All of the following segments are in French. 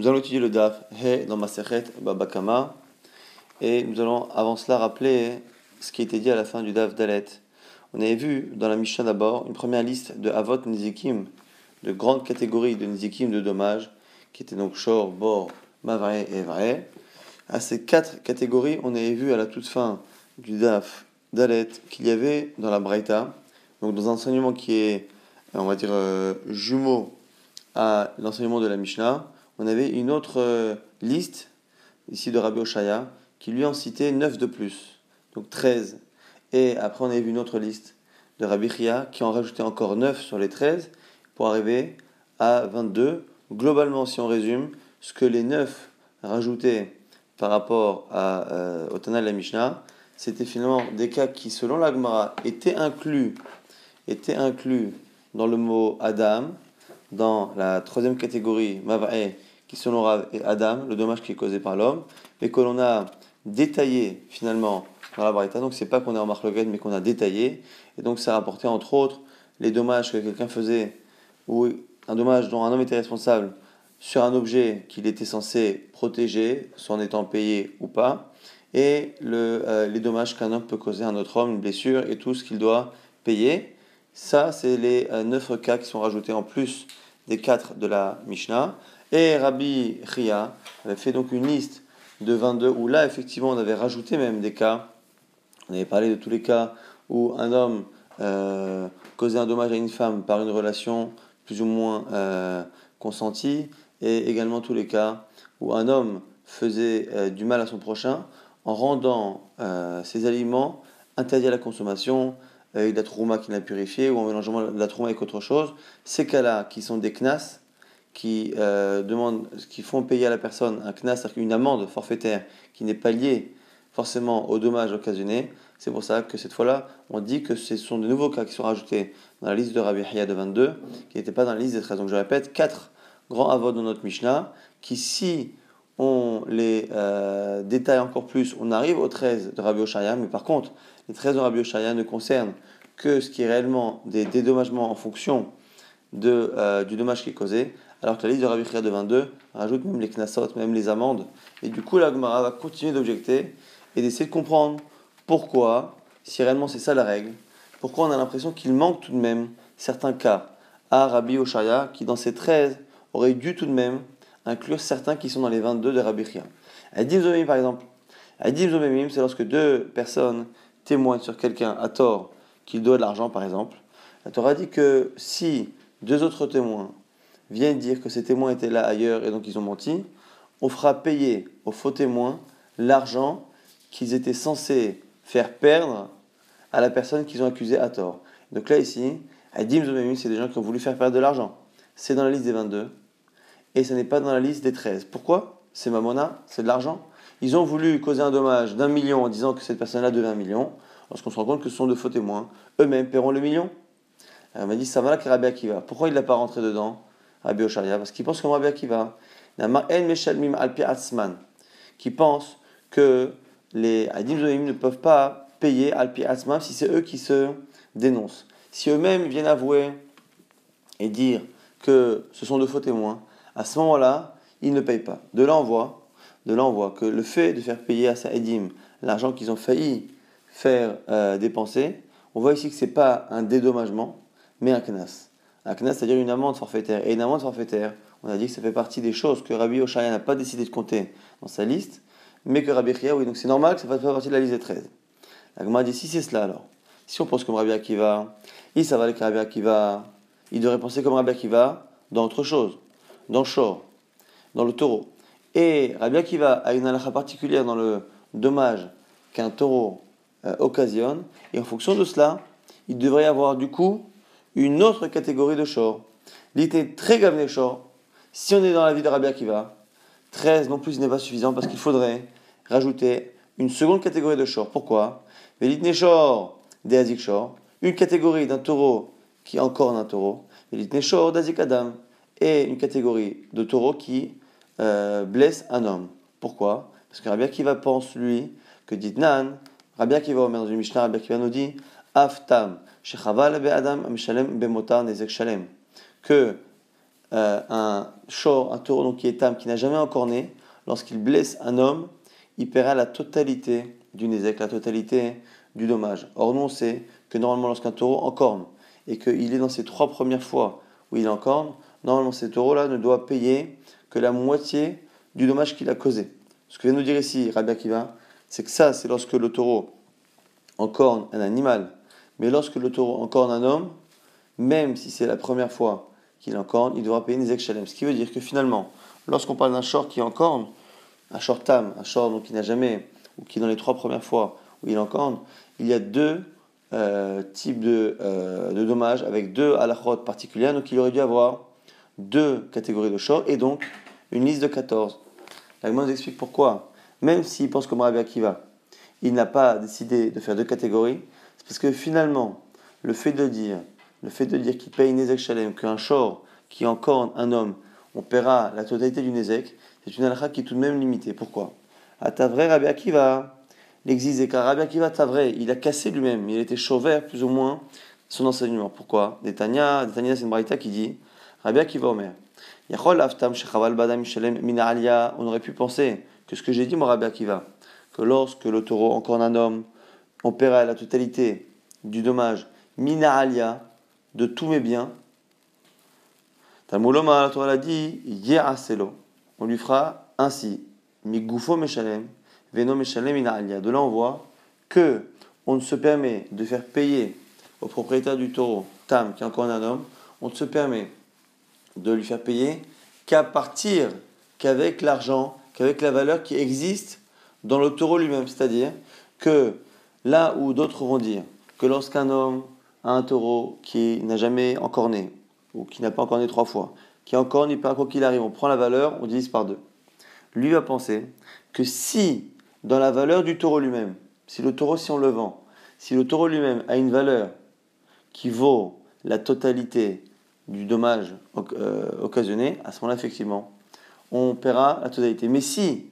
Nous allons étudier le DAF He dans Masechet Babakama et nous allons avant cela rappeler ce qui été dit à la fin du DAF Dalet. On avait vu dans la Mishnah d'abord une première liste de Avot Nizikim, de grandes catégories de Nizikim de dommages, qui étaient donc Shor, Bor, Mavre et Vrai. À ces quatre catégories, on avait vu à la toute fin du DAF Dalet qu'il y avait dans la Braïta, donc dans un enseignement qui est, on va dire, euh, jumeau à l'enseignement de la Mishnah, on avait une autre euh, liste, ici de Rabbi Oshaya, qui lui en citait 9 de plus, donc 13. Et après, on avait vu une autre liste de Rabbi Chia qui en rajoutait encore 9 sur les 13 pour arriver à 22. Globalement, si on résume, ce que les 9 rajoutaient par rapport à, euh, au Tana la Mishnah, c'était finalement des cas qui, selon l'Agmara, étaient inclus, étaient inclus dans le mot Adam, dans la troisième catégorie, Mava'e, qui sont Rav et Adam, le dommage qui est causé par l'homme, mais que l'on a détaillé finalement dans la Braïta. Donc c'est pas qu'on est en marloquette, mais qu'on a détaillé. Et donc ça rapporté entre autres les dommages que quelqu'un faisait, ou un dommage dont un homme était responsable sur un objet qu'il était censé protéger, soit étant payé ou pas, et euh, les dommages qu'un homme peut causer à un autre homme, une blessure et tout ce qu'il doit payer. Ça, c'est les euh, neuf cas qui sont rajoutés en plus des quatre de la Mishnah. Et Rabbi Chia avait fait donc une liste de 22 où là, effectivement, on avait rajouté même des cas. On avait parlé de tous les cas où un homme euh, causait un dommage à une femme par une relation plus ou moins euh, consentie, et également tous les cas où un homme faisait euh, du mal à son prochain en rendant ses aliments interdits à la consommation, avec de la trouma qui l'a purifié, ou en mélangeant de la trouma avec autre chose. Ces cas-là, qui sont des knas, qui euh, demandent, qui font payer à la personne un knas, c'est-à-dire une amende forfaitaire qui n'est pas liée forcément au dommage occasionné. C'est pour ça que cette fois-là, on dit que ce sont de nouveaux cas qui sont rajoutés dans la liste de Rabbi Hiya de 22, qui n'étaient pas dans la liste des 13. Donc je répète, quatre grands avots dans notre Mishnah, qui si on les euh, détaille encore plus, on arrive aux 13 de Rabbi Oshaya, mais par contre, les 13 de Rabbi Oshaya ne concernent que ce qui est réellement des dédommagements en fonction de, euh, du dommage qui est causé, alors que la liste de Rabbi Chia de 22 rajoute même les knassot, même les amendes. Et du coup, la Gemara va continuer d'objecter et d'essayer de comprendre pourquoi, si réellement c'est ça la règle, pourquoi on a l'impression qu'il manque tout de même certains cas à Rabbi Oshaya, qui dans ces 13 aurait dû tout de même inclure certains qui sont dans les 22 de Rabbi Chia. Adim Zomemim par exemple. Adim Zomemim, c'est lorsque deux personnes témoignent sur quelqu'un à tort qu'il doit de l'argent par exemple. La Torah dit que si deux autres témoins viennent dire que ces témoins étaient là ailleurs et donc ils ont menti, on fera payer aux faux témoins l'argent qu'ils étaient censés faire perdre à la personne qu'ils ont accusée à tort. Donc là ici, Adim Zomemim, c'est des gens qui ont voulu faire perdre de l'argent. C'est dans la liste des 22 et ce n'est pas dans la liste des 13. Pourquoi? C'est Mamona, c'est de l'argent. Ils ont voulu causer un dommage d'un million en disant que cette personne-là devait un million, lorsqu'on se rend compte que ce sont de faux témoins. Eux-mêmes paieront le million. on m'a dit, ça va Rabbi Akiva. Pourquoi il ne l'a pas rentré dedans? Rabbi Osharia, parce qu'il pense comme Rabbi Akiva. Qui pense que les Adim ne peuvent pas payer Alpi Atzman si c'est eux qui se dénoncent. Si eux-mêmes viennent avouer et dire que ce sont de faux témoins, à ce moment-là, ils ne payent pas. De là, on voit, de là, que le fait de faire payer à Saïdim l'argent qu'ils ont failli faire euh, dépenser, on voit ici que ce n'est pas un dédommagement, mais un knas. Un knas, c'est-à-dire une amende forfaitaire. Et une amende forfaitaire, on a dit que ça fait partie des choses que Rabbi Oshaya n'a pas décidé de compter dans sa liste, mais que Rabbi Chia, oui, donc c'est normal que ça fasse pas partie de la liste des 13. La Gemara dit si c'est cela alors, si on pense comme Rabbi Akiva, il ça va que Rabbi Akiva, il devrait penser comme Rabbi Akiva dans autre chose, dans le shor, dans le taureau. Et Rabbi Akiva a une halakha particulière dans le dommage qu'un taureau euh, occasionne, et en fonction de cela, il devrait avoir du coup une autre catégorie de shor. L'idée très gavné shor, si on est dans la vie de Rabbi Akiva, 13 non plus n'est pas suffisant parce qu'il faudrait rajouter une seconde catégorie de shor. Pourquoi? L'itne shor des azik shor, une catégorie d'un taureau qui est encore un taureau, l'itne shor d'azik adam, et une catégorie de taureau qui euh, blesse un homme. Pourquoi? Parce que Rabbi Akiva pense, lui, que dit Nan, Rabbi Akiva, dans une Mishnah, Rabbi Akiva nous dit Aftam, que euh, un short, un taureau donc qui est tam, qui n'a jamais encore né, lorsqu'il blesse un homme, il paiera la totalité du nezek, la totalité du dommage. Or, nous, on sait que normalement, lorsqu'un taureau encorne et qu'il est dans ses trois premières fois où il encorne, normalement, ce taureau-là ne doit payer que la moitié du dommage qu'il a causé. Ce que vient nous dire ici Rabbi Akiva, c'est que ça, c'est lorsque le taureau encorne un animal. Mais lorsque le taureau encorne un homme, même si c'est la première fois qu'il encorne, il devra payer une shalem. Ce qui veut dire que finalement, lorsqu'on parle d'un short qui encorne, un short tam, un short donc qui n'a jamais, ou qui dans les trois premières fois où il encorne, il y a deux euh, types de, euh, de, dommages avec deux halachot particulières. Donc il aurait dû avoir deux catégories de short et donc une liste de 14. La nous explique pourquoi. Même s'il pense comme Rabbi Akiva, il n'a pas décidé de faire deux catégories, parce que finalement, le fait de dire, le fait de dire qu'il paye Nezek Shalem, qu'un short qui encorne un homme, on paiera la totalité du Nezek, c'est une halakha qui est tout de même limitée. Pourquoi? À ta vraie Rabbi Akiva, l'existe car Rabbi Akiva vrai, il a cassé lui-même, il était chauvert plus ou moins son enseignement. Pourquoi? Netanya, c'est une qui dit Rabbi Akiva Omer. On aurait pu penser que ce que j'ai dit, mon Rabbi Akiva, que lorsque le taureau encore un homme, on paiera la totalité du dommage minaralia de tous mes biens. Talmuloma, la Torah dit, on lui fera ainsi. Migufo meshalem, veno meshalem minaralia. De là, on voit que on ne se permet de faire payer au propriétaire du taureau, Tam, qui est encore un homme, on ne se permet de lui faire payer qu'à partir qu'avec l'argent, qu'avec la valeur qui existe dans le taureau lui-même. C'est-à-dire que là où d'autres vont dire que lorsqu'un homme a un taureau qui n'a jamais encorné, ou qui n'a pas encorné trois fois, qui encorne, il quoi qu'il arrive, on prend la valeur, on divise par deux. Lui va penser que si, dans la valeur du taureau lui-même, si le taureau, si on le vend, si le taureau lui-même a une valeur qui vaut la totalité du dommage euh, occasionné, à ce moment-là, effectivement, on paiera la totalité. Mais si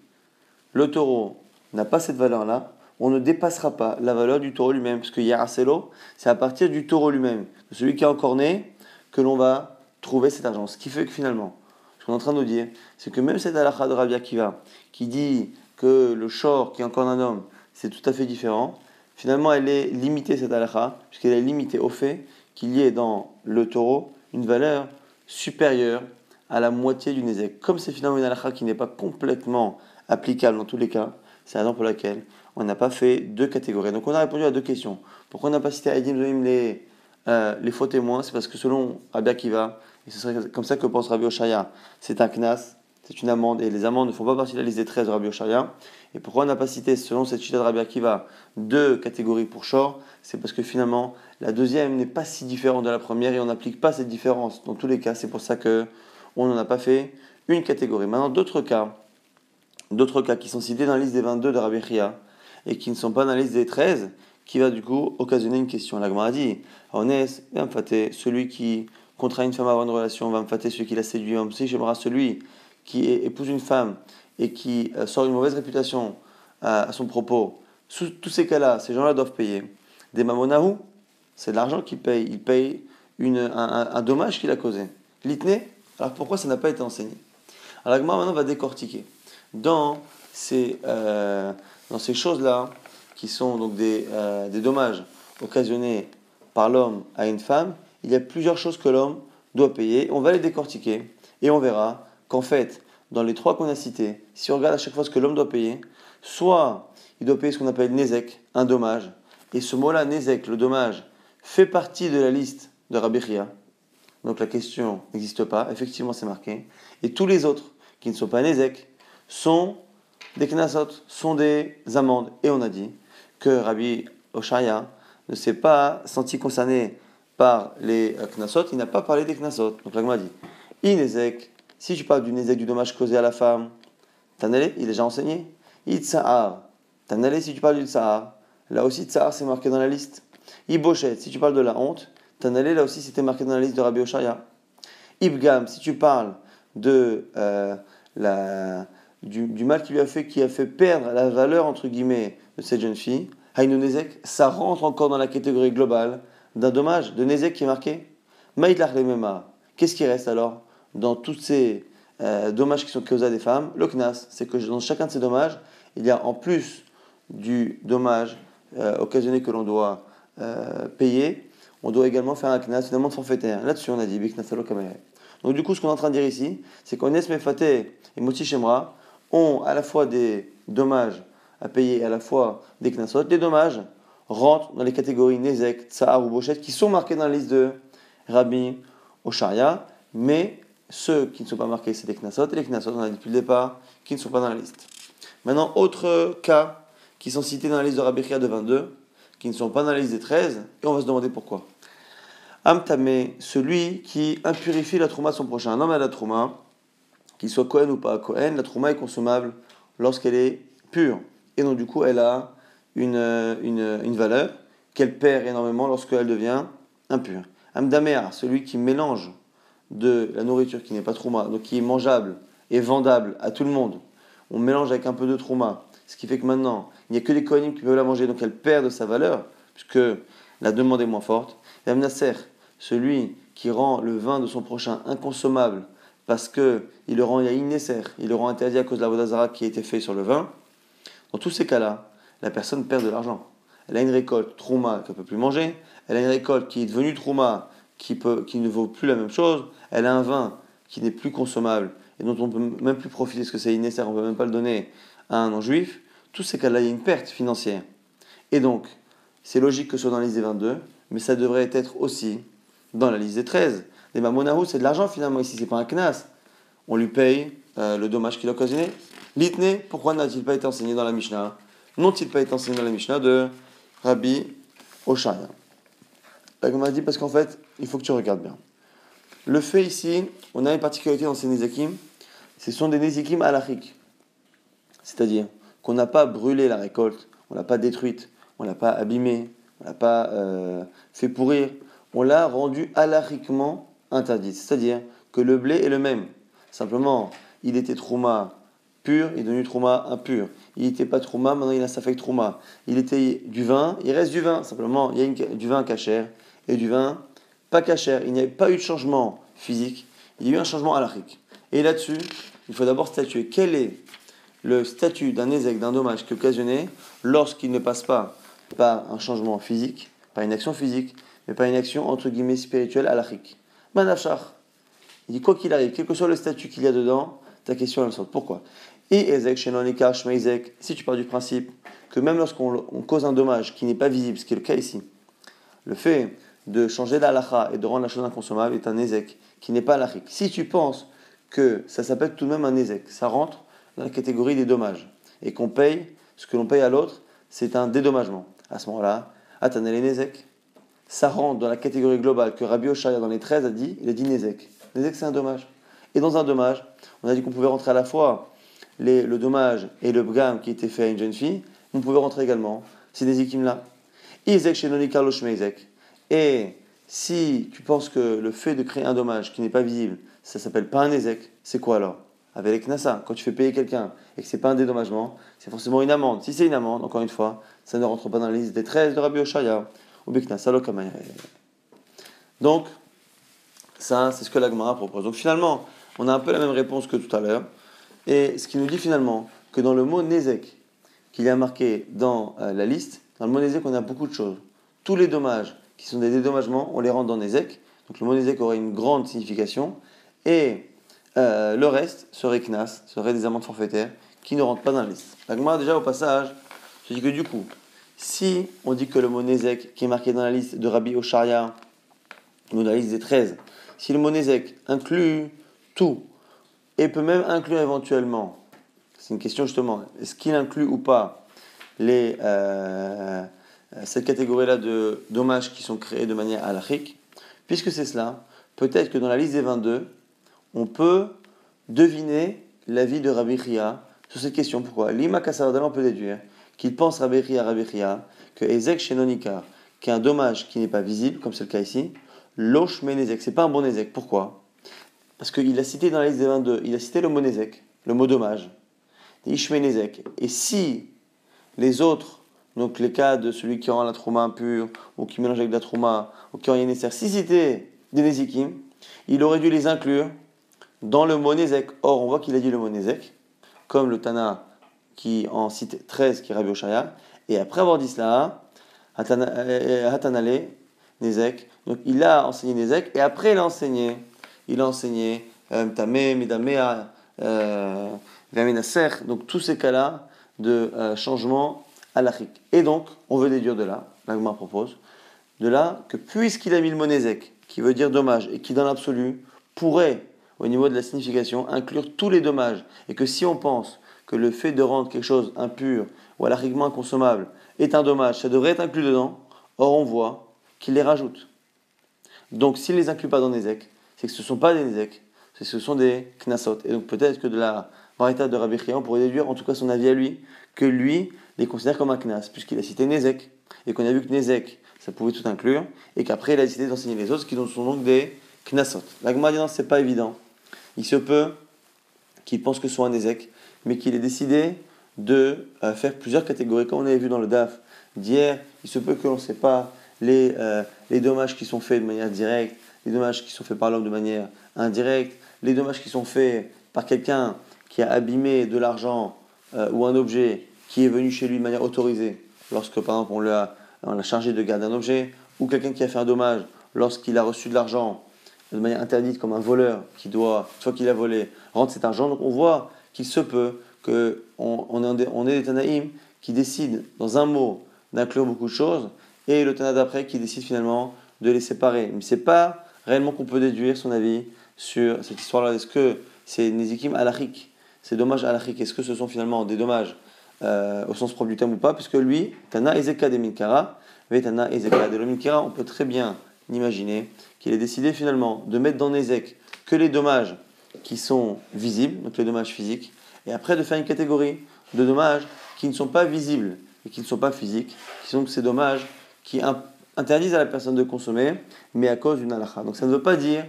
le taureau n'a pas cette valeur-là, on ne dépassera pas la valeur du taureau lui-même, parce que Yaraselo, c'est à partir du taureau lui-même, de celui qui est encore né, que l'on va trouver cet argent. Ce qui fait que finalement, ce qu'on est en train de nous dire, c'est que même cette halakha de Rabbi Akiva, qui dit que le short qui est encore un homme, c'est tout à fait différent, finalement elle est limitée cette halakha, puisqu'elle est limitée au fait qu'il y ait dans le taureau une valeur supérieure à la moitié du Nézek. Comme c'est finalement une halakha qui n'est pas complètement applicable dans tous les cas, c'est la raison pour laquelle on n'a pas fait deux catégories. Donc on a répondu à deux questions. Pourquoi on n'a pas cité à Edim les, euh, les faux témoins? C'est parce que selon Rabbi Akiva, et ce serait comme ça que pense Rabbi Oshaya, c'est un knas, c'est une amende, et les amendes ne font pas partie de la liste des 13 de Rabbi Oshaya. Et pourquoi on n'a pas cité, selon cette chita de Rabbi Akiva, deux catégories pour Shor? C'est parce que finalement, la deuxième n'est pas si différente de la première et on n'applique pas cette différence dans tous les cas. C'est pour ça que on n'en a pas fait une catégorie. Maintenant, d'autres cas, d'autres cas qui sont cités dans la liste des 22 de Rabbi Chia et qui ne sont pas dans la liste des 13, qui va du coup occasionner une question. La a dit fâter, celui qui contraint une femme avoir une relation, va me fâter celui qui la séduit, me j'aimerais celui qui épouse une femme et qui euh, sort une mauvaise réputation à, son propos. Tous ces cas-là, ces gens-là doivent payer. Des mamonahu, c'est de l'argent qu'ils payent. Ils payent une, un, dommage qu'il a causé. L'itné, alors pourquoi ça n'a pas été enseigné? Alors maintenant va décortiquer. Dans ces, euh, dans ces choses-là, qui sont donc des, euh, des dommages occasionnés par l'homme à une femme, il y a plusieurs choses que l'homme doit payer. On va les décortiquer et on verra qu'en fait, dans les trois qu'on a cités, si on regarde à chaque fois ce que l'homme doit payer, soit il doit payer ce qu'on appelle Nezek, un dommage, et ce mot-là, Nezek, le dommage, fait partie de la liste de Rabbi Chia. Donc la question n'existe pas, effectivement c'est marqué. Et tous les autres qui ne sont pas Nezek sont des knasot, sont des amendes. Et on a dit que Rabbi Oshaya ne s'est pas senti concerné par les knasot, il n'a pas parlé des knasot. Donc là, on a dit, Inezek, si tu parles du nezek, du dommage causé à la femme, Tanale, il est déjà enseigné. Itzahar, Tanale, si tu parles du tsahar, là aussi tsahar c'est marqué dans la liste. Ibochet, si tu parles de la honte, Tanale, là aussi c'était marqué dans la liste de Rabbi Oshaya. Ibgam, si tu parles de euh, la, du, mal qu'il lui a fait, qui a fait perdre la valeur, entre guillemets, de cette jeune fille, Nezek, ça rentre encore dans la catégorie globale d'un dommage, de Nezek qui est marqué. Maïtlach Qu'est-ce qui reste alors dans tous ces euh, dommages qui sont causés à des femmes, le knas, c'est que dans chacun de ces dommages, il y a en plus du dommage euh, occasionné que l'on doit euh, payer, on doit également faire un knas, une amende forfaitaire. Là-dessus, on a dit Donc, du coup, ce qu'on est en train de dire ici, c'est qu'on Mefate et Moti Shemra ont à la fois des dommages à payer, à la fois des knasot. Les dommages rentrent dans les catégories Nezek, Tsar ou Bochet qui sont marqués dans la liste de Rabbi Osharia, mais ceux qui ne sont pas marqués, c'est des Knasot, et les Knasot, on a dit depuis le départ, qui ne sont pas dans la liste. Maintenant, autres cas qui sont cités dans la liste de Rabbi de 22, qui ne sont pas dans la liste des 13, et on va se demander pourquoi. Amtame, celui qui impurifie la trouma de son prochain. Un homme a la trouma, qu'il soit Cohen ou pas Cohen, la trouma est consommable lorsqu'elle est pure. Et donc, du coup, elle a une, une, une valeur qu'elle perd énormément lorsqu'elle devient impure. Amdamea, celui qui mélange de la nourriture qui n'est pas trouma, donc qui est mangeable et vendable à tout le monde, on mélange avec un peu de trouma, ce qui fait que maintenant, il n'y a que les kohanim qui peuvent la manger, donc elle perd de sa valeur, puisque la demande est moins forte. Et Amnaser, celui qui rend le vin de son prochain inconsommable, parce qu'il le rend nécessaire, il le rend interdit à cause de la vodazara qui a été fait sur le vin, dans tous ces cas-là, la personne perd de l'argent. Elle a une récolte trouma qu'elle ne peut plus manger, elle a une récolte qui est devenue trouma qui, qui ne vaut plus la même chose, elle a un vin qui n'est plus consommable et dont on ne peut même plus profiter parce que c'est nécessaire, on ne peut même pas le donner à un non-juif, tous ces cas-là, il y a une perte financière. Et donc, c'est logique que ce soit dans des 22, mais ça devrait être aussi dans la liste des 13. Les mamonahu, c'est de l'argent finalement ici, c'est pas un knas. On lui paye euh, le dommage qu'il a occasionné. L'itne, pourquoi n'a-t-il pas été enseigné dans la Mishnah? N'ont-ils pas été enseigné dans la Mishnah de Rabbi Oshaya? La m'a dit parce qu'en fait, il faut que tu regardes bien. Le fait ici, on a une particularité dans ces Nézikim, ce sont des Nézikim halachiques. C'est-à-dire qu'on n'a pas brûlé la récolte, on l'a pas détruite, on l'a pas abîmée, on l'a pas euh, fait pourrir, on l'a rendu halachiquement interdite. C'est-à-dire que le blé est le même. Simplement, il était trauma pur, il est devenu trauma impur. Il n'était pas trauma, maintenant il a sa fait trauma. Il était du vin, il reste du vin. Simplement, il y a du vin cachère et du vin pas cachère, il n'y a pas eu de changement physique, il y a eu un changement halachique. Et là-dessus, il faut d'abord statuer quel est le statut d'un ézec, d'un dommage qui est occasionné lorsqu'il ne passe pas par un changement physique, par une action physique, mais par une action entre guillemets spirituelle halachique. Manachar, il dit quoi qu'il arrive, quel que soit le statut qu'il y a dedans, ta question est la sorte. Pourquoi? Et Ezek, Shenonika, Ezek, si tu pars du principe que même lorsqu'on cause un dommage qui n'est pas visible, ce qui est le cas ici, le fait de changer l'alacha et de rendre la chose inconsommable est un ézek qui n'est pas halachique. Si tu penses que ça s'appelle tout de même un ézek, ça rentre dans la catégorie des dommages et qu'on paye ce que l'on paye à l'autre, c'est un dédommagement. À ce moment-là, Atanel Nézek, ça rentre dans la catégorie globale que Rabbi Oshaya dans les 13 a dit, il a dit Nézek. Nézek c'est un dommage. Et dans un dommage, on a dit qu'on pouvait rentrer à la fois le dommage et le bgam qui était fait à une jeune fille, on pouvait rentrer également ces Nézikim là. Izek Shenoni Carlo et si tu penses que le fait de créer un dommage qui n'est pas visible, ça s'appelle pas un ézec, c'est quoi alors? Avec Knassa, quand tu fais payer quelqu'un et que c'est pas un dédommagement, c'est forcément une amende. Si c'est une amende, encore une fois, ça ne rentre pas dans la liste des 13 de Rabbi Oshaya Donc, ça, c'est ce que l'Agmara propose. Donc finalement, on a un peu la même réponse que tout à l'heure. Et ce qui nous dit finalement que dans le mot Nézek, qu'il y a marqué dans euh, la liste, dans le mot Nézek, on a beaucoup de choses. Tous les dommages qui sont des dédommagements, on les rend dans Nézek. Donc le mot Nézek aurait une grande signification. Et euh, le reste serait Knas, serait des amendes forfaitaires qui ne rentrent pas dans la liste. moi, déjà au passage, je dis que du coup, si on dit que le mot Nézek, qui est marqué dans la liste de Rabbi Osharia, ou dans la liste des 13, si le mot Nézek inclut tout, et peut même inclure éventuellement, c'est une question justement, est-ce qu'il inclut ou pas les, euh, cette catégorie-là de dommages qui sont créés de manière halachique, puisque c'est cela, peut-être que dans la liste des 22, on peut deviner l'avis de Rabbi Chia sur cette question. Pourquoi? Lima on peut déduire qu'il pense Rabbi Chia, que Ezek Shenonika, qui est un dommage qui n'est pas visible, comme c'est le cas ici, Losh Menezek, c'est pas un bon Ezek. Pourquoi? Parce qu'il a cité dans la liste des 22, il a cité le mot le mot dommage, Ishmenezek. Et si les autres donc les cas de celui qui rend la trauma impure, ou qui mélange avec la trauma, ou qui rend une nécessité des nésikim, il aurait dû les inclure dans le mot Or, on voit qu'il a dit le mot comme le Tana qui en cite 13, qui est Rabbi Oshaya. Et après avoir dit cela, Hatanale, Nezek, donc il a enseigné Nezek, et après il a enseigné, il a enseigné euh, Tamé, Medamea, euh, donc tous ces cas-là de euh, changement halachique. Et donc, on veut déduire de là, l'Agma propose, de là que puisqu'il a mis le mot Nezek, qui veut dire dommage, et qui dans l'absolu pourrait, au niveau de la signification, inclure tous les dommages, et que si on pense que le fait de rendre quelque chose impur ou halachiquement inconsommable est un dommage, ça devrait être inclus dedans, or on voit qu'il les rajoute. Donc s'il ne les inclut pas dans Nezek, c'est que ce ne sont pas des Nezek, c'est que ce sont des Knasot. Et donc peut-être que de la Marita de Rabbi Chia, on pourrait déduire, en tout cas son avis à lui, que lui les considère comme un Knas, puisqu'il a cité Nezek, et qu'on a vu que Nezek, ça pouvait tout inclure, et qu'après il a décidé d'enseigner les autres, qui sont donc des Knasot. La dit non, c'est pas évident. Il se peut qu'il pense que ce soit un Nezek, mais qu'il ait décidé de euh, faire plusieurs catégories. Comme on avait vu dans le DAF d'hier, il se peut que l'on pas les, euh, les dommages qui sont faits de manière directe, les dommages qui sont faits par l'homme de manière indirecte, les dommages qui sont faits par quelqu'un qui a abîmé de l'argent euh, ou un objet qui est venu chez lui de manière autorisée, lorsque par exemple on l'a, chargé de garder un objet, ou quelqu'un qui a fait un dommage lorsqu'il a reçu de l'argent de manière interdite comme un voleur qui doit, soit qu'il a volé, rendre cet argent. Donc on voit qu'il se peut qu'on on est des Tanaïm qui décident dans un mot d'inclure beaucoup de choses et le Tana d'après qui décide finalement de les séparer. Mais c'est pas réellement qu'on peut déduire son avis sur cette histoire-là. Est-ce que c'est Nezikim alachik C'est dommage alachik Est-ce que ce sont finalement des dommages euh, au sens propre du terme ou pas? Puisque lui, Tana Ezeka de Minkara, Tana Ezeka de Minkara, on peut très bien imaginer qu'il ait décidé finalement de mettre dans Nezek que les dommages qui sont visibles, donc les dommages physiques, et après de faire une catégorie de dommages qui ne sont pas visibles et qui ne sont pas physiques, qui sont ces dommages qui interdisent à la personne de consommer, mais à cause d'une halakha. Donc ça ne veut pas dire,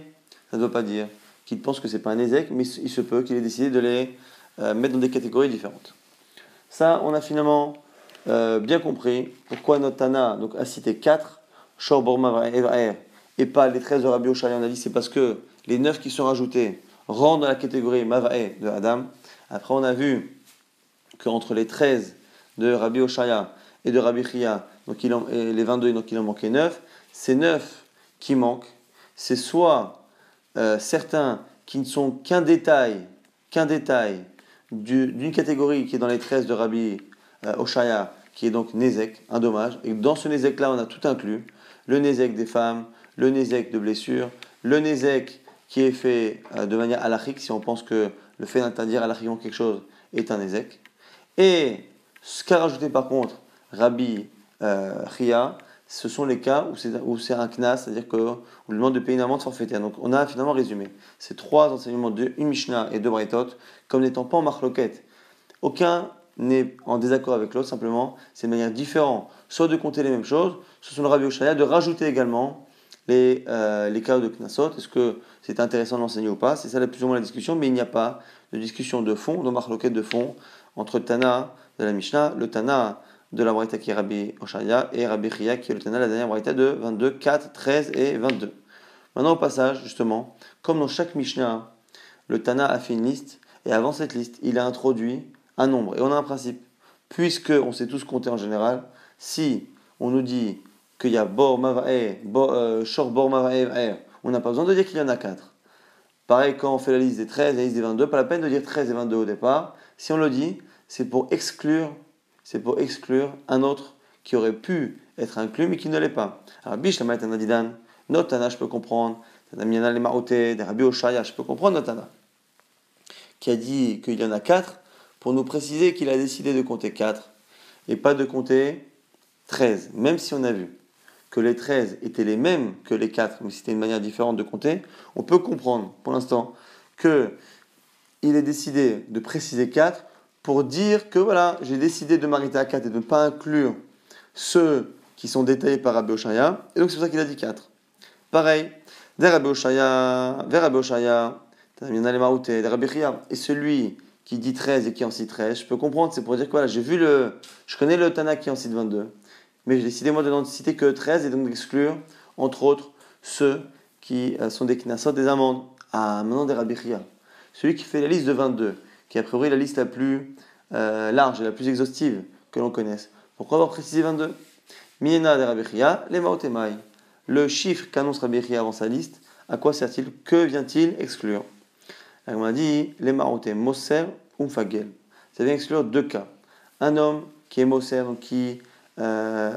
ça ne veut pas dire qu'il pense que c'est pas un ézek, mais il se peut qu'il ait décidé de les euh, mettre dans des catégories différentes. Ça, on a finalement euh, bien compris pourquoi notre donc, a cité 4, Shor, Borma, et pas les 13 de Rabbi Oshaya. On a dit c'est parce que les 9 qui sont rajoutés rentrent dans la catégorie Mavae de Adam. Après, on a vu qu'entre les 13 de Rabbi Oshaya et de Rabbi Chia, donc il en, les 22, donc il en manquait 9. Ces 9 qui manquent, c'est soit euh, certains qui ne sont qu'un détail, qu'un détail d'une catégorie qui est dans les 13 de Rabbi euh, Oshaya, qui est donc Nezek, un dommage. Et dans ce Nezek-là, on a tout inclus le Nezek des femmes, le Nezek de blessures, le Nezek qui est fait euh, de manière halachique, si on pense que le fait d'interdire halachiquement quelque chose est un Nezek. Et ce qu'a rajouté par contre Rabbi euh, Ria, ce sont les cas où c'est un knas, c'est-à-dire qu'on lui demande de payer une amende forfaitaire. Donc on a finalement résumé ces trois enseignements de une Mishnah et deux Braitot comme n'étant pas en marloquette. Aucun n'est en désaccord avec l'autre, simplement c'est de manière différente, soit de compter les mêmes choses, ce sont le Rabbi Oshaya de rajouter également les, euh, les cas de Knasot. Est-ce que c'est intéressant d'enseigner ou pas? C'est ça plus ou moins la discussion, mais il n'y a pas de discussion de fond, de marloquette de fond entre Tana de la Mishnah, le Tana de la Braïta qui est Rabbi Oshaya et Rabbi Chia qui est le Tana, la dernière Braïta de 22, 4, 13 et 22. Maintenant au passage, justement, comme dans chaque Mishnah, le Tana a fait une liste et avant cette liste, il a introduit un nombre. Et on a un principe. Puisque on sait tous compter en général, si on nous dit qu'il y a Bor Mavae, euh, Shor Bor on n'a pas besoin de dire qu'il y en a 4. Pareil quand on fait la liste des 13 et la liste des 22, pas la peine de dire 13 et 22 au départ. Si on le dit, c'est pour exclure c'est pour exclure un autre qui aurait pu être inclus mais qui ne l'est pas. Alors, Bishlama et Didan, Notana, je peux comprendre, Tana les des Rabbi Oshaya, je peux comprendre Notana, qui a dit qu'il y en a quatre pour nous préciser qu'il a décidé de compter quatre et pas de compter 13, même si on a vu que les 13 étaient les mêmes que les 4, mais c'était une manière différente de compter, on peut comprendre pour l'instant que il est décidé de préciser 4 pour dire que voilà, j'ai décidé de m'arrêter à 4 et de ne pas inclure ceux qui sont détaillés par Rabbi Oshaya. Et donc c'est pour ça qu'il a dit 4. Pareil, vers Rabbi Oshaya, vers Rabbi Oshaya, et celui qui dit 13 et qui en cite 13, je peux comprendre, c'est pour dire que voilà, j'ai vu le, je connais le Tana qui en cite 22, mais j'ai décidé moi de n'en citer que 13 et donc d'exclure, entre autres, ceux qui euh, sont des knassot, des amendes. Ah, maintenant des Rabbi celui qui fait la liste de 22, qui est a priori la liste la plus euh, large et la plus exhaustive que l'on connaisse. Pourquoi avoir précisé 22 Miena de Rabechia, les Maotemai. Le chiffre qu'annonce Rabechia avant sa liste, à quoi sert-il? Que vient-il exclure? On a dit les Maotem, Moser ou Fagel. Ça vient exclure deux cas. Un homme qui est Moser, qui, euh,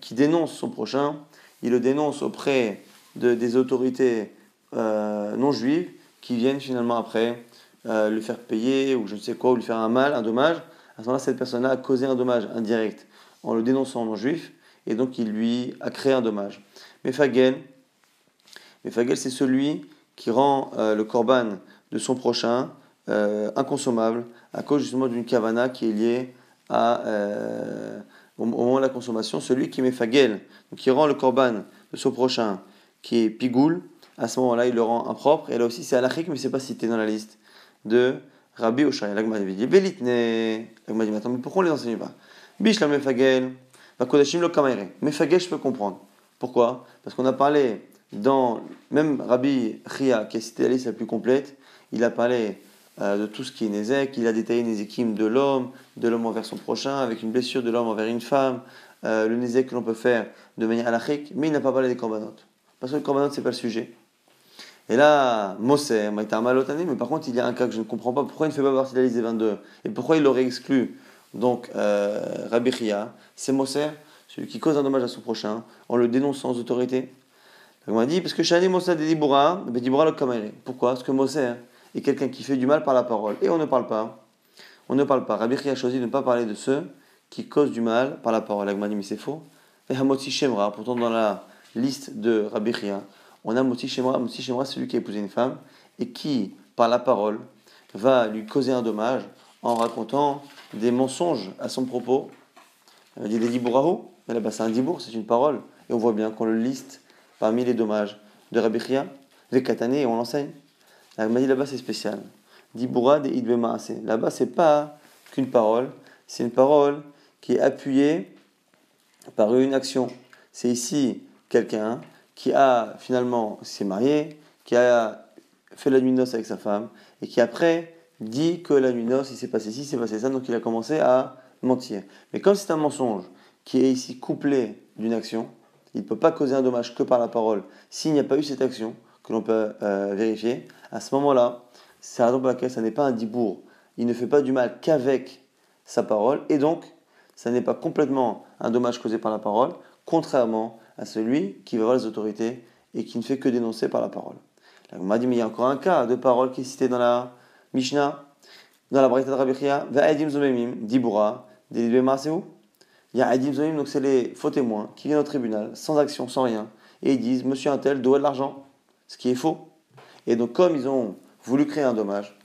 qui dénonce son prochain, il le dénonce auprès de, des autorités euh, non juives qui viennent finalement après euh, le faire payer ou je ne sais quoi, ou lui faire un mal, un dommage, à ce moment-là, cette personne-là a causé un dommage indirect en le dénonçant non juif, et donc il lui a créé un dommage. Mais Fagel, mais Fagel c'est celui qui rend euh, le korban de son prochain inconsommable à cause justement d'une kavana qui est liée à, au, moment de la consommation. Celui qui met Fagel, qui rend le korban de son prochain qui est pigoul, à ce moment-là, il le rend impropre. Et là aussi, c'est alachik, mais c'est pas cité dans la liste de Rabbi Oshaya. L'agma dit Belitne. L'agma dit mais pourquoi on les enseigne pas? Bish la mefagel, va kodashim lo kamaire. Mefagel, je peux comprendre. Pourquoi? Parce qu'on a parlé dans, même Rabbi Chia, qui a cité la liste la plus complète, il a parlé de tout ce qui est Nézek, il a détaillé Nézékim de l'homme, de l'homme envers son prochain, avec une blessure de l'homme envers une femme, euh, le Nézek que l'on peut faire de manière alachique, mais il n'a pas parlé des corbanotes. Parce que le korbanot, c'est pas le sujet. Et là, Moser, mais par contre, il y a un cas que je ne comprends pas. Pourquoi il ne fait pas partie de la liste des 22 Et pourquoi il l'aurait exclu? Donc, euh, Rabbi Chia, c'est Moser, celui qui cause un dommage à son prochain, en le dénonçant sans autorité. Donc, on a dit, parce que Shani Moser de Dibura, Dibura le Kamere. Pourquoi? Parce que Moser est quelqu'un qui fait du mal par la parole. Et on ne parle pas. On ne parle pas. Rabbi a choisi de ne pas parler de ceux qui causent du mal par la parole. dit, mais c'est faux. Et Hamotzi Shemra, pourtant dans la liste de Rabbi on a Moti Shemra, Moti Shemra, celui qui a épousé une femme et qui, par la parole, va lui causer un dommage en racontant des mensonges à son propos. Il dit des dibourahu, mais là-bas c'est un dibour, c'est une parole, et on voit bien qu'on le liste parmi les dommages de Rabbi Chia, Vekatane, et on l'enseigne. Il m'a dit là-bas c'est spécial. Diboura de Idbemaase. Là-bas c'est pas qu'une parole, c'est une parole qui est appuyée par une action. C'est ici quelqu'un qui a finalement s'est marié, qui a fait la nuit de avec sa femme, et qui après dit que la nuit de il s'est passé ci, il s'est passé ça, donc il a commencé à mentir. Mais comme c'est un mensonge qui est ici couplé d'une action, il ne peut pas causer un dommage que par la parole s'il n'y a pas eu cette action que l'on peut euh, vérifier. À ce moment-là, c'est la raison pour laquelle ça n'est pas un dibour. Il ne fait pas du mal qu'avec sa parole, et donc ça n'est pas complètement un dommage causé par la parole, contrairement à celui qui va voir les autorités et qui ne fait que dénoncer par la parole. on m'a dit, mais il y a encore un cas de parole qui est cité dans la Mishnah, dans la Braïta de Rabbi Va'edim zomemim, dibura, où? Il y a Edim zomemim, donc c'est les faux témoins qui viennent au tribunal, sans action, sans rien, et ils disent, monsieur un tel doit de l'argent, ce qui est faux. Et donc, comme ils ont voulu créer un dommage,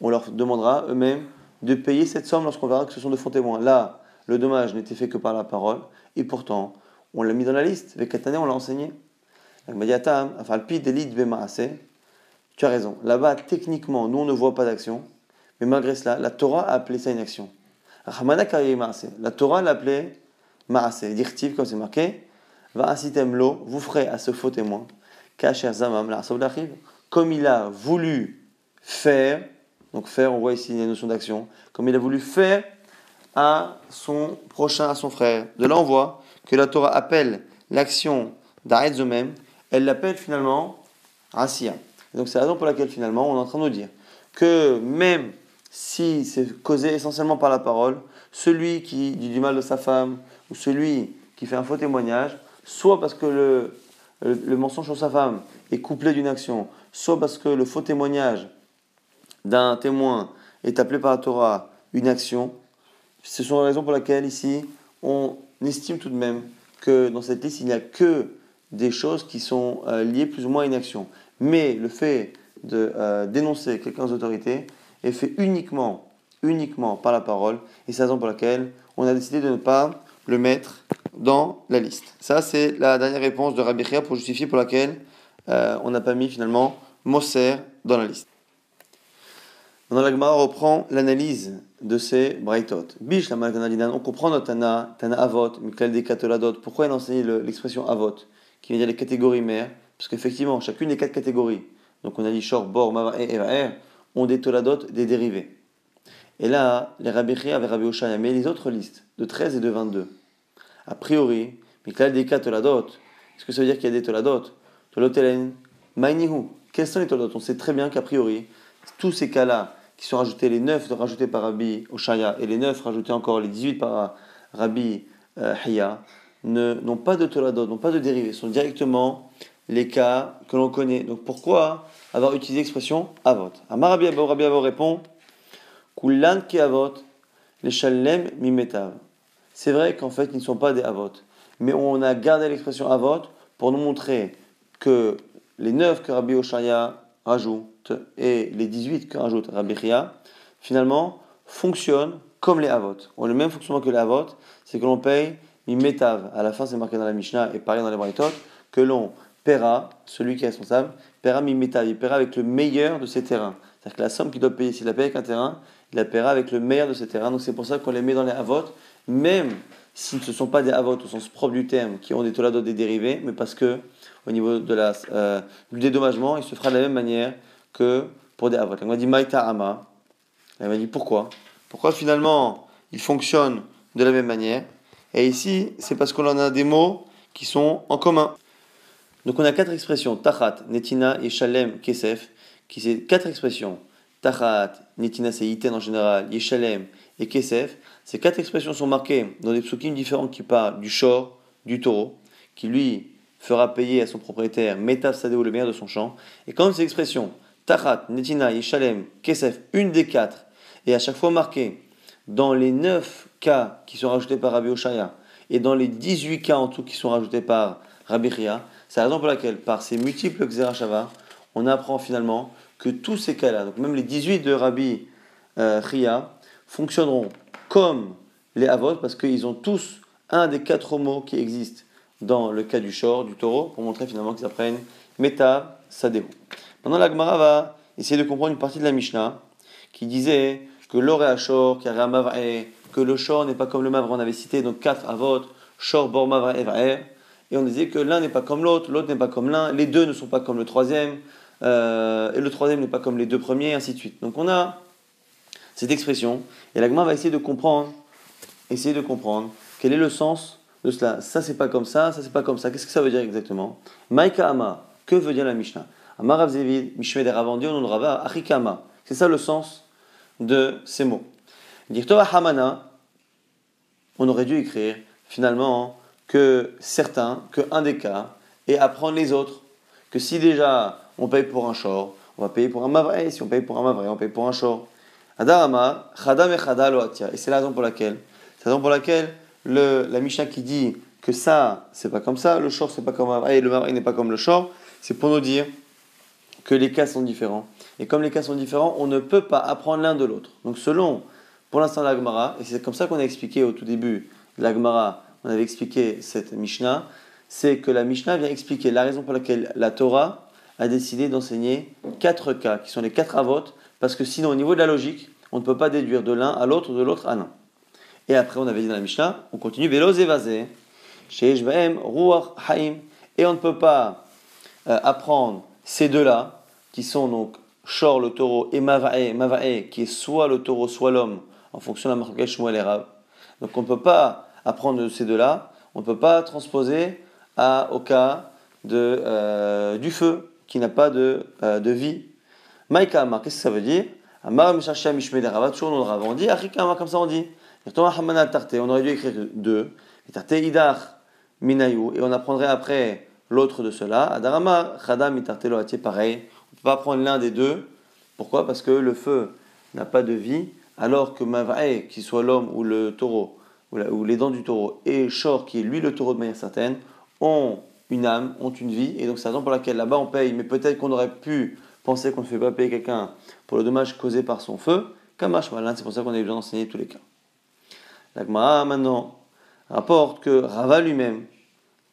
on leur demandera eux-mêmes de payer cette somme lorsqu'on verra que ce sont de faux témoins. Là, le dommage n'était fait que par la parole, et pourtant, on l'a mis dans la liste. Avec Katane, on l'a enseigné. Tu as raison. Là-bas, techniquement, nous, on ne voit pas d'action. Mais malgré cela, la Torah a appelé ça une action. La Torah l'a appelé Maase. Dirtiv, comme c'est marqué. Va vous ferez à ce faux témoin. Kacher zamam, Comme il a voulu faire, donc faire, on voit ici une notion d'action. Comme il a voulu faire à son prochain, à son frère. De là, on voit que la Torah appelle l'action même, elle l'appelle finalement Asiya. Donc c'est la raison pour laquelle finalement on est en train de nous dire que même si c'est causé essentiellement par la parole, celui qui dit du mal de sa femme ou celui qui fait un faux témoignage, soit parce que le, mensonge sur sa femme est couplé d'une action, soit parce que le faux témoignage d'un témoin est appelé par la Torah une action, ce sont les raisons pour lesquelles ici on estime tout de même que dans cette liste, il n'y a que des choses qui sont euh, liées plus ou moins à une action. Mais le fait de euh, dénoncer quelqu'un aux autorités est fait uniquement, uniquement par la parole, et c'est la raison pour laquelle on a décidé de ne pas le mettre dans la liste. Ça, c'est la dernière réponse de Rabbi Chia pour justifier pour laquelle euh, on n'a pas mis finalement Moser dans la liste. Dans la reprend l'analyse de ces Braithot. Bish la on comprend notre Tana, Tana Avot, Miklal des Katoladot. Pourquoi elle enseigne l'expression Avot, qui veut dire les catégories mères? Parce qu'effectivement, chacune des quatre catégories, donc on a dit Shor, Bor, Mava et Evaer, ont des toladot, des dérivés. Et là, les Rabbi Chia avec Rabbi Oshaya, mais les autres listes, de 13 et de 22. A priori, mais là, des cas toladot, est-ce que ça veut dire qu'il y a des toladot Tolotelen, mainihu. Quels sont les toladot On sait très bien qu'a priori, tous ces cas-là, qui sont rajoutés, les 9 rajoutés par Rabbi Oshaya et les 9 rajoutés encore, les 18 par Rabbi euh, Hiya, n'ont pas de toladot, n'ont pas de dérivés, sont directement les cas que l'on connaît. Donc pourquoi avoir utilisé l'expression avot Amar Rabbi Abo, Rabbi Abo répond Kulan ki avot, les shalem mimetav. C'est vrai qu'en fait, ils ne sont pas des avot, mais on a gardé l'expression avot pour nous montrer que les 9 que Rabbi Oshaya rajoute et les 18 que rajoute Rabbi Chia, finalement, fonctionnent comme les avot. Ont le même fonctionnement que les avot, c'est que l'on paye mimetav. À la fin, c'est marqué dans la Mishnah et pareil dans les Braithot, que l'on paiera, celui qui est responsable, paiera mimetav. Il paiera avec le meilleur de ses terrains. C'est-à-dire que la somme qu'il doit payer, s'il a payé avec un terrain, il la paiera avec le meilleur de ses terrains. Donc c'est pour ça qu'on les met dans les avot, même si ce ne sont pas des avot au sens propre du terme, qui ont des toladot des dérivés, mais parce que au niveau de la, euh, du dédommagement, il se fera de la même manière que pour des avot. On m'a dit Maïta Ama. Elle m'a dit pourquoi? Pourquoi finalement il fonctionne de la même manière? Et ici, c'est parce qu'on en a des mots qui sont en commun. Donc on a quatre expressions Tachat, Netina et Shalem, Kesef, qui c'est quatre expressions. Tachat, Netina c'est Iten en général, Yeshalem et Kesef. Ces quatre expressions sont marquées dans des psukim différents qui parlent du shor, du taureau, qui lui fera payer à son propriétaire Metav Sadeo le meilleur de son champ. Et comme ces expressions, Tachat, Netina, Yeshalem, Kesef, une des quatre, et à chaque fois marquée dans les neuf cas qui sont rajoutés par Rabbi Oshaya, et dans les 18 cas en tout qui sont rajoutés par Rabbi Ria, c'est la raison pour laquelle, par ces multiples Xerashava, on apprend finalement que tous ces cas-là, donc même les 18 de Rabbi euh, Ria, fonctionneront comme les Avot, parce qu'ils ont tous un des quatre mots qui existent dans le cas du shor, du taureau, pour montrer finalement qu'ils apprennent Meta Sadeu. Maintenant, la Gemara va essayer de comprendre une partie de la Mishnah qui disait que l'or est shor, que le shor n'est pas comme le mavre. On avait cité donc quatre avot, shor, bor, mavre. Et on disait que l'un n'est pas comme l'autre, l'autre n'est pas comme l'un, les deux ne sont pas comme le troisième, euh, et le troisième n'est pas comme les deux premiers, et ainsi de suite. Donc on a cette expression, et l'agma va essayer de comprendre, essayer de comprendre quel est le sens de cela. Ça c'est pas comme ça, ça c'est pas comme ça. Qu'est-ce que ça veut dire exactement? Maïka Ama, que veut dire la Mishnah? Amarav Zevid, Mishmed Ravandi, on Rava, Achikama. C'est ça le sens de ces mots. Dire Hamana, on aurait dû écrire finalement que certains, que un des cas, et apprendre les autres. Que si déjà on paye pour un short, on va payer pour un mavre, si on paye pour un mavre, on paye pour un short. Adarama, chadam et Et c'est la raison pour laquelle, c'est la raison pour laquelle le, la Mishnah qui dit que ça, c'est pas comme ça, le short c'est pas comme et le mavre n'est pas comme le short, c'est pour nous dire que les cas sont différents. Et comme les cas sont différents, on ne peut pas apprendre l'un de l'autre. Donc selon, pour l'instant, l'Agmara, et c'est comme ça qu'on a expliqué au tout début l'Agmara, on avait expliqué cette Mishnah, c'est que la Mishnah vient expliquer la raison pour laquelle la Torah a décidé d'enseigner quatre cas, qui sont les quatre avotes, parce que sinon, au niveau de la logique, on ne peut pas déduire de l'un à l'autre, de l'autre à l'un. Et après, on avait dit dans la Mishnah, on continue, Ruach Haim, et on ne peut pas euh, apprendre ces deux-là, qui sont donc Shor le taureau et Mavae, Mavae, qui est soit le taureau, soit l'homme, en fonction de la marque Shmuel et Donc on ne peut pas apprendre ces deux-là, on ne peut pas transposer à, au cas de, euh, du feu qui n'a pas de, euh, de vie. Maïka Amar, qu'est-ce que ça veut dire? Amar Mishashia Mishme Rabat, toujours on dit Achika Amar, comme ça on dit. On aurait dû écrire deux. Et on apprendrait après l'autre de cela. Adarama Chadam Mitarte Loatie, pareil. On ne peut pas prendre l'un des deux. Pourquoi? Parce que le feu n'a pas de vie, alors que Mavae, qu'il soit l'homme ou le taureau, ou les dents du taureau, et Shor, qui est lui le taureau de manière certaine, ont une âme, ont une vie, et donc c'est la raison pour laquelle là-bas on paye, mais peut-être qu'on aurait pu penser qu'on ne fait pas payer quelqu'un pour le dommage causé par son feu, Kamash Malan, c'est pour ça qu'on a besoin d'enseigner tous les cas. L'Agmara maintenant rapporte que Rava lui-même,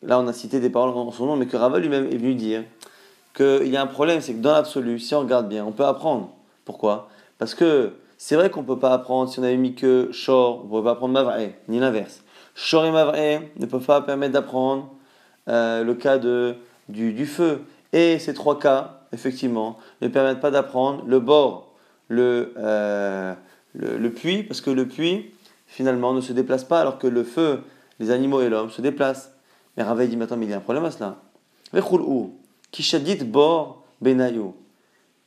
là on a cité des paroles en son nom, mais que Rava lui-même est venu dire qu'il y a un problème, c'est que dans l'absolu, si on regarde bien, on peut apprendre. Pourquoi? Parce que c'est vrai qu'on ne peut pas apprendre, si on avait mis que Shor, on ne pourrait pas apprendre Mavre, ni l'inverse. Shor et Mavre ne peuvent pas permettre d'apprendre euh, le cas de, du, feu. Et ces trois cas, effectivement, ne permettent pas d'apprendre le bord le, euh, le, puits, parce que le puits, finalement, ne se déplace pas, alors que le feu, les animaux et l'homme se déplacent. Mais Ravaï dit, attends, mais il y a un problème à cela. Kishadit bor benayo.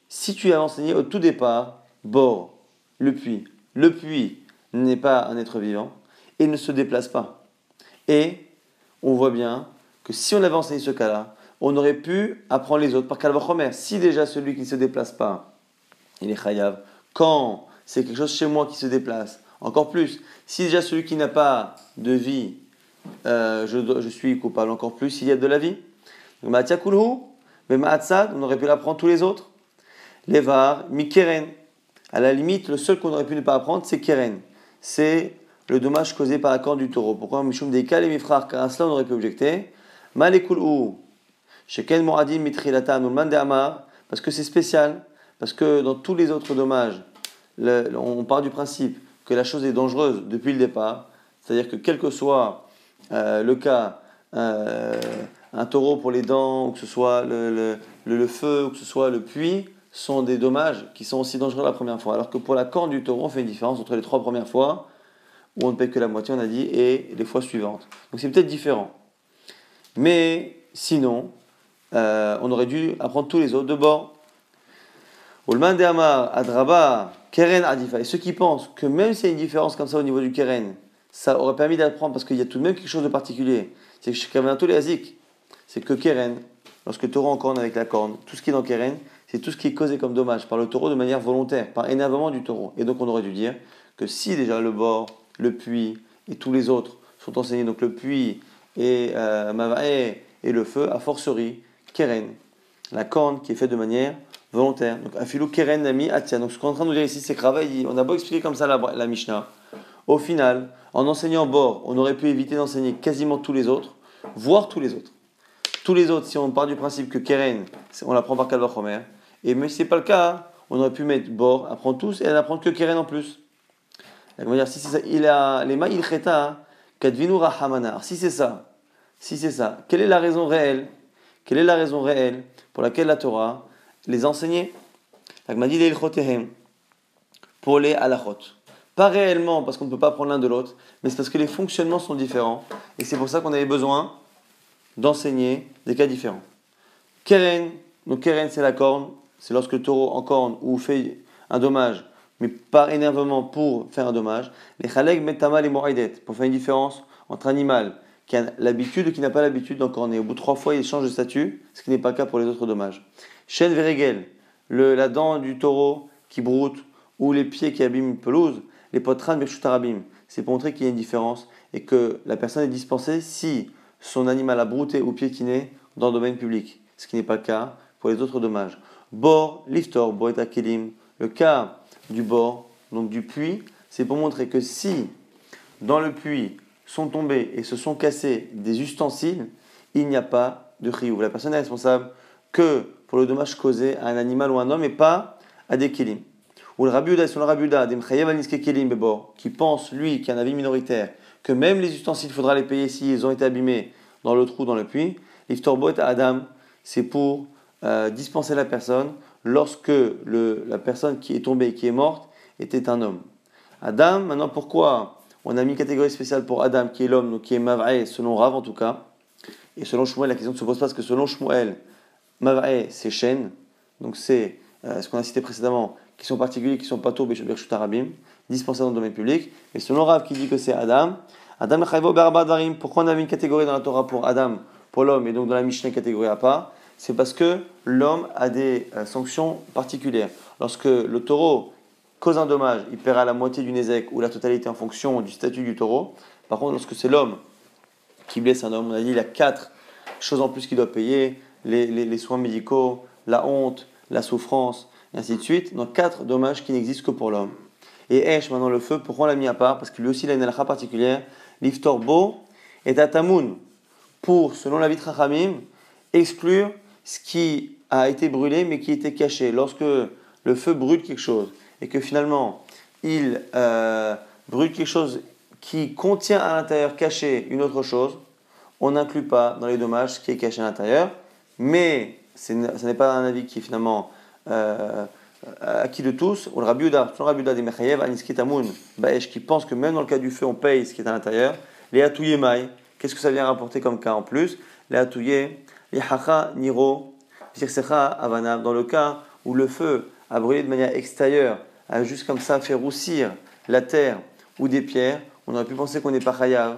Si tu as enseigné au tout départ, bor, le puits, le puits n'est pas un être vivant et ne se déplace pas. Et on voit bien que si on avait enseigné ce cas-là, on aurait pu apprendre les autres par Kalvachomer. Si déjà celui qui ne se déplace pas, il est chayav, quand c'est quelque chose chez moi qui se déplace, encore plus, si déjà celui qui n'a pas de vie, euh, je, suis coupable, encore plus s'il y a de la vie. Mais on aurait pu l'apprendre tous les autres. Levar, Mikeren. À la limite, le seul qu'on aurait pu ne pas apprendre, c'est Keren. C'est le dommage causé par la corne du taureau. Pourquoi Mishum et Mifrar Car à cela, on aurait pu objecter. Malekul Sheken Moradim Mitrilata Amar. Parce que c'est spécial. Parce que dans tous les autres dommages, on part du principe que la chose est dangereuse depuis le départ. C'est-à-dire que quel que soit euh, le cas, euh, un taureau pour les dents, ou que ce soit le, feu, ou que ce soit le puits, sont des dommages qui sont aussi dangereux la première fois. Alors que pour la corne du taureau, on fait une différence entre les trois premières fois, où on ne paye que la moitié, on a dit, et les fois suivantes. Donc c'est peut-être différent. Mais sinon, euh, on aurait dû apprendre tous les autres de bord. De Amar, Adraba, Keren Adifa. Et ceux qui pensent que même s'il y a une différence comme ça au niveau du Keren, ça aurait permis d'apprendre parce qu'il y a tout de même quelque chose de particulier. C'est que chez tous les Azik, c'est que Keren, lorsque taureau en corne avec la corne, tout ce qui est dans Keren, c'est tout ce qui est causé comme dommage par le taureau de manière volontaire, par énervement du taureau. Et donc on aurait dû dire que si déjà le bord, le puits et tous les autres sont enseignés, donc le puits et euh, et le feu, a fortiori, Keren, la corne qui est faite de manière volontaire. Donc afilou Keren Nami Atia. Donc ce qu'on est en train de dire ici, c'est que on a beau expliquer comme ça la, Mishnah. Au final, en enseignant bord, on aurait pu éviter d'enseigner quasiment tous les autres, voire tous les autres. Tous les autres, si on part du principe que Keren, on l'apprend par Kalvachomer, et mais si ce n'est pas le cas, on aurait pu mettre bord, apprendre tous, et n'apprendre que Keren en plus. On va dire, si c'est ça, il a les kadvinu rahamana. Si c'est ça, si c'est ça, quelle est la raison réelle Quelle est la raison réelle pour laquelle la Torah les enseignait dit pour les halachot. Pas réellement parce qu'on ne peut pas prendre l'un de l'autre, mais c'est parce que les fonctionnements sont différents. Et c'est pour ça qu'on avait besoin d'enseigner des cas différents. Keren, donc Keren c'est la corne, c'est lorsque le taureau en corne ou fait un dommage, mais par énervement pour faire un dommage. Les Khaleg metama les mo'idet, pour faire une différence entre animal qui a l'habitude ou qui n'a pas l'habitude d'encorner. Au bout de trois fois, il change de statut, ce qui n'est pas le cas pour les autres dommages. Shen veregel, la dent du taureau qui broute ou les pieds qui abîment une pelouse, les potran arabim, c'est pour montrer qu'il y a une différence et que la personne est dispensée si son animal a brouté ou piétiné dans le domaine public, ce qui n'est pas le cas pour les autres dommages. Bor, liftor, boeta kelim, le cas du bord, donc du puits, c'est pour montrer que si dans le puits sont tombés et se sont cassés des ustensiles, il n'y a pas de riou. La personne est responsable que pour le dommage causé à un animal ou à un homme et pas à des kelim. Ou le rabuda, son rabuda, qui pense, lui, qui a un avis minoritaire, que même les ustensiles, il faudra les payer s'ils ont été abîmés dans le trou, dans le puits. L'iftorbot Adam, c'est pour euh, dispenser la personne lorsque le, la personne qui est tombée qui est morte était un homme. Adam, maintenant pourquoi on a mis une catégorie spéciale pour Adam, qui est l'homme, donc qui est Mav'e, selon Rav en tout cas. Et selon Shmuel, la question ne se pose pas parce que selon Shmuel, Mav'e, c'est chêne, donc c'est euh, ce qu'on a cité précédemment, qui sont particuliers, qui sont pas Birchut Arabim, dispensés dans le domaine public. Et selon Rav qui dit que c'est Adam, Adam pourquoi on a mis une catégorie dans la Torah pour Adam, pour l'homme, et donc dans la Mishnah, catégorie à part? C'est parce que l'homme a des euh, sanctions particulières. Lorsque le taureau cause un dommage, il paiera la moitié du Nézek ou la totalité en fonction du statut du taureau. Par contre, lorsque c'est l'homme qui blesse un homme, on a dit il a quatre choses en plus qu'il doit payer les, soins médicaux, la honte, la souffrance, et ainsi de suite. Donc quatre dommages qui n'existent que pour l'homme. Et Esh, maintenant le feu, pourquoi on l'a mis à part Parce que lui aussi il a une halakha particulière. L'iftor bo est atamoun pour, selon la Rachamim, exclure ce qui a été brûlé mais qui était caché. Lorsque le feu brûle quelque chose et que finalement il euh, brûle quelque chose qui contient à l'intérieur caché une autre chose, on n'inclut pas dans les dommages ce qui est caché à l'intérieur, mais ce n'est pas un avis qui est finalement euh, à qui de tous, ou le Rabbi Uda, son Rabbi Uda des Mechayev, Aniskitamun, Baesh, qui pense que même dans le cas du feu, on paye ce qui est à l'intérieur. Les Atouye Mai, qu'est-ce que ça vient rapporter comme cas en plus? Les Atouye, les Hacha Niro, Jirsecha Avana, dans le cas où le feu a brûlé de manière extérieure, a juste comme ça fait roussir la terre ou des pierres, on aurait pu penser qu'on n'est pas Chayav,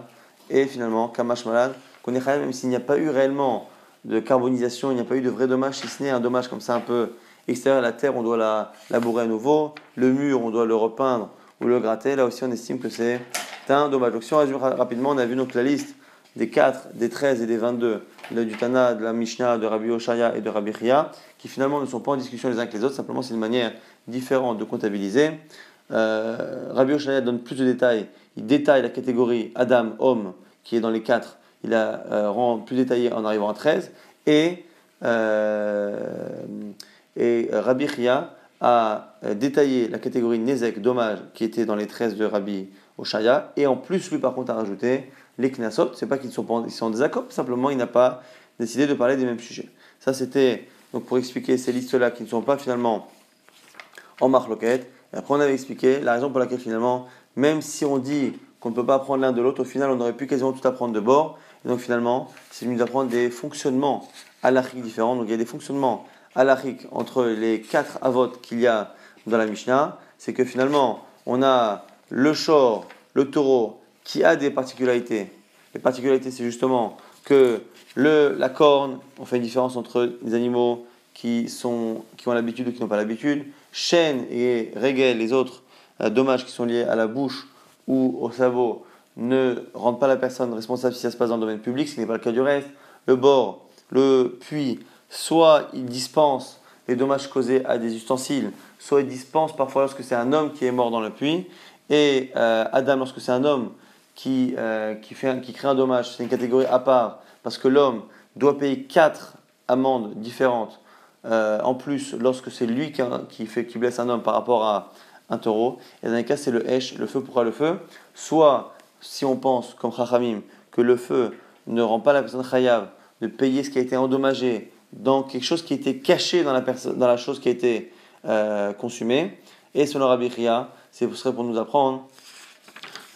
et finalement, Kamash Malad, qu'on est Chayav même s'il n'y a pas eu réellement de carbonisation, il n'y a pas eu de vrai dommage, si ce n'est un dommage comme ça un peu extérieur, la terre, on doit la labourer à nouveau, le mur, on doit le repeindre ou le gratter, là aussi on estime que c'est un dommage. Donc si on résume rapidement, on a vu donc la liste des 4, des 13 et des 22 du Tana, de la Mishnah, de Rabbi Oshaya et de Rabbi Chia, qui finalement ne sont pas en discussion les uns avec les autres, simplement c'est une manière différente de comptabiliser. Euh, Rabbi Oshaya donne plus de détails, il détaille la catégorie Adam, homme, qui est dans les 4, il la euh, rend plus détaillée en arrivant à 13, et, euh, et Rabbi Chia a détaillé la catégorie Nezek, dommage, qui était dans les 13 de Rabbi Oshaya, et en plus, lui par contre, a rajouté les Knasot, c'est pas qu'ils sont, ils sont en désaccord, simplement il n'a pas décidé de parler des mêmes sujets. Ça c'était donc pour expliquer ces listes-là qui ne sont pas finalement en marloquette. Et après on avait expliqué la raison pour laquelle finalement, même si on dit qu'on ne peut pas apprendre l'un de l'autre, au final on aurait pu quasiment tout apprendre de bord. Et donc finalement, c'est venu d'apprendre des fonctionnements halachiques différents. Donc il y a des fonctionnements halachiques entre les quatre avotes qu'il y a dans la Mishnah. C'est que finalement, on a le shor, le taureau qui a des particularités. Les particularités, c'est justement que le, la corne, on fait une différence entre les animaux qui, sont, qui ont l'habitude ou qui n'ont pas l'habitude. Chêne et régel, les autres euh, dommages qui sont liés à la bouche ou au cerveau, ne rendent pas la personne responsable si ça se passe dans le domaine public, ce n'est pas le cas du reste. Le bord, le puits, soit il dispense les dommages causés à des ustensiles, soit il dispense parfois lorsque c'est un homme qui est mort dans le puits. Et euh, Adam, lorsque c'est un homme qui, euh, qui, fait, qui crée un dommage, c'est une catégorie à part, parce que l'homme doit payer quatre amendes différentes, euh, en plus lorsque c'est lui qui, qui, fait, qui blesse un homme par rapport à un taureau. Et dans un cas, c'est le hesh, le feu. Pourquoi le feu Soit, si on pense, comme Chachamim, que le feu ne rend pas la personne chayav de payer ce qui a été endommagé dans quelque chose qui été caché dans la, dans la chose qui a été euh, consumée. Et selon Rabbi Ria, c'est pour nous apprendre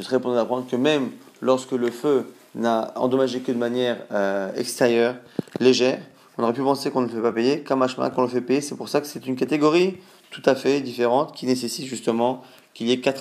serais pour nous apprendre que même lorsque le feu n'a endommagé que de manière euh, extérieure, légère, on aurait pu penser qu'on ne le fait pas payer, qu'on le fait payer, c'est pour ça que c'est une catégorie tout à fait différente qui nécessite justement qu'il y ait quatre